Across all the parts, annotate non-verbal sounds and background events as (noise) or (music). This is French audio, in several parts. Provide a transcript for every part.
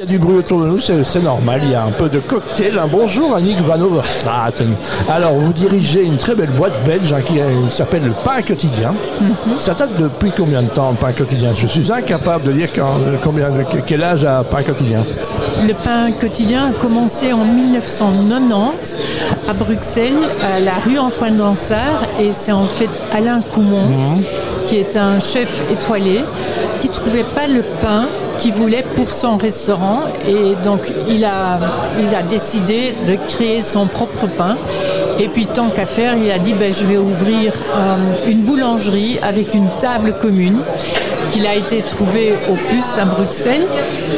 Il y a du bruit autour de nous, c'est normal, il y a un peu de cocktail. Un bonjour Annick Van Overstraat. Alors, vous dirigez une très belle boîte belge hein, qui, s'appelle le Pain Quotidien. Mhm. Ça date depuis combien de temps, le Pain Quotidien? Je suis incapable de dire quand, combien, quel âge a Pain Quotidien. Le Pain Quotidien a commencé en 1990 à Bruxelles, à la rue Antoine Dansard, et c'est en fait Alain Coumont, mhm. qui est un chef étoilé, qui trouvait pas le pain qu'il voulait pour son restaurant et donc il a, il a décidé de créer son propre pain. Et puis tant qu'à faire, il a dit ben, je vais ouvrir euh, une boulangerie avec une table commune qu'il a été trouvé au plus à Bruxelles.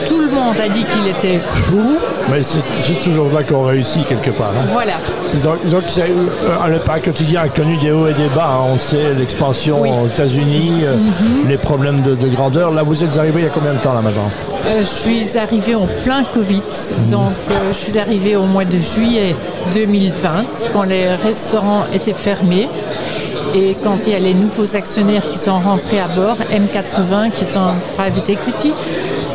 Tout le monde a dit qu'il était fou. Mais c'est toujours là qu'on réussit quelque part. Hein. Voilà. Donc, donc euh, le pain quotidien a connu des hauts et des bas. Hein. On sait l'expansion aux États-Unis, euh, mhm. les problèmes de, grandeur. Là, vous êtes arrivé il y a combien de temps là maintenant? Euh, Je suis arrivé en plein Covid. Mhm. Donc, je suis arrivé au mois de juillet 2020, quand les restaurants étaient fermés. Et quand il y a les nouveaux actionnaires qui sont rentrés à bord, M80 qui est un private equity,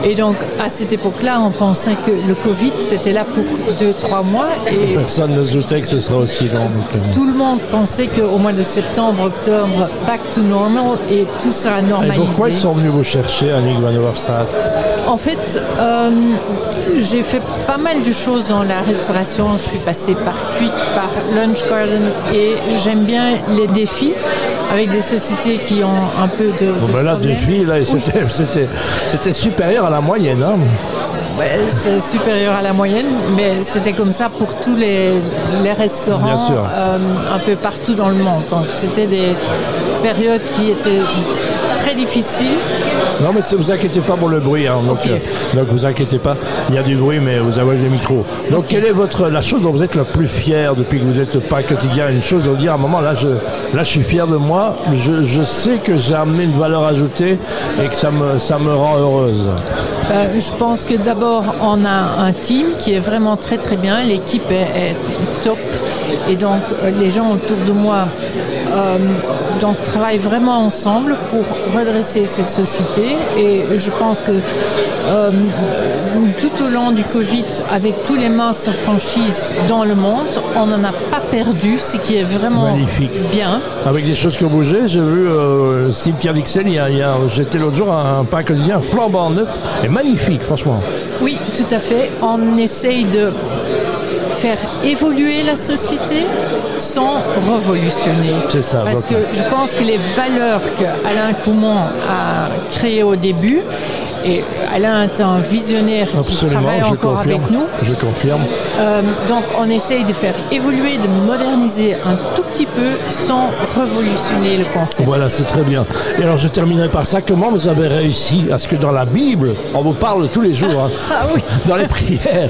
et donc, à cette époque-là, on pensait que le Covid, c'était là pour deux, trois mois. Et Personne ne se doutait que ce serait aussi long. Euh. Tout le monde pensait qu'au mois de septembre, octobre, back to normal et tout sera normalisé. Et pourquoi ils sont venus vous chercher, Annick Van Overstraat En fait, euh, j'ai fait pas mal de choses dans la restauration. Je suis passée par Quick, par Lunch Garden et j'aime bien les défis avec des sociétés qui ont un peu de. Bon, ben là, défi, là, c'était supérieur à la moyenne. Hein. Ouais, c'est supérieur à la moyenne, mais c'était comme ça pour tous les, les restaurants euh, un peu partout dans le monde. Donc c'était des périodes qui étaient très difficiles. Non, mais ne vous inquiétez pas pour le bruit. Hein. donc, euh, donc, vous inquiétez pas. Il y a du bruit, mais vous avez des micros. Donc, quelle est votre la chose dont vous êtes la plus fier depuis que vous n'êtes pas quotidien? Une chose, vous dire à un moment, là, je, là, je suis fier de moi. Je, je sais que j'ai amené une valeur ajoutée et que ça me, ça me rend heureuse. Euh, je pense que d'abord, on a un team qui est vraiment très très bien. L'équipe est, top. Et donc, euh, les gens autour de moi euh, donc, travaillent vraiment ensemble pour redresser cette société. Et je pense que tout au long du Covid, avec tous les masses franchises dans le monde, on n'en a pas perdu, ce qui est vraiment Magnifique. bien. Avec des choses qui ont bougé, j'ai vu euh, Cimetière d'Ixelles, j'étais l'autre jour à un parc quotidien flambant neuf et magnifique, franchement. Oui, tout à fait. On essaye de faire évoluer la société sans révolutionner. C'est ça. Parce que je pense que les valeurs que Alain Coumont a créées au début, et Alain est un visionnaire qui travaille encore avec nous. Je confirme. Euh, donc on essaye de faire évoluer, de moderniser un tout petit peu sans révolutionner le concept. Voilà, c'est très bien. Et alors je terminerai par ça. Comment vous avez réussi à ce que dans la Bible, on vous parle tous les jours, hein, (laughs) ah, oui. (laughs) dans les prières,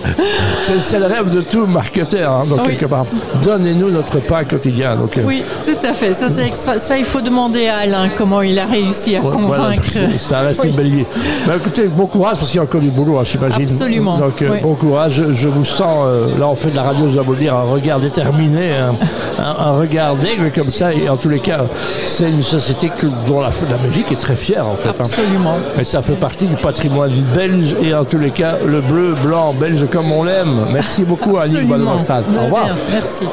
c'est le rêve de tout marketeur, hein, donc quelque part. Donnez-nous notre pain quotidien. Donc, euh. Oui, tout à fait. Ça, extra... ça, il faut demander à Alain comment il a réussi à convaincre. ça reste une belle vie. (laughs) Écoutez, bon courage parce qu'il y a encore du boulot, hein, j'imagine. Absolument. Donc, euh, bon courage. Je vous sens, euh, là, on fait de la radio, je dois vous le dire, un regard déterminé, un, regard d'aigle comme ça. Et en tous les cas, c'est une société que, dont la, la Belgique est très fière, en fait. Hein. Absolument. Et ça fait partie du patrimoine belge et en tous les cas, le bleu, blanc, belge comme on l'aime. Merci beaucoup, Annie Au revoir. Merci.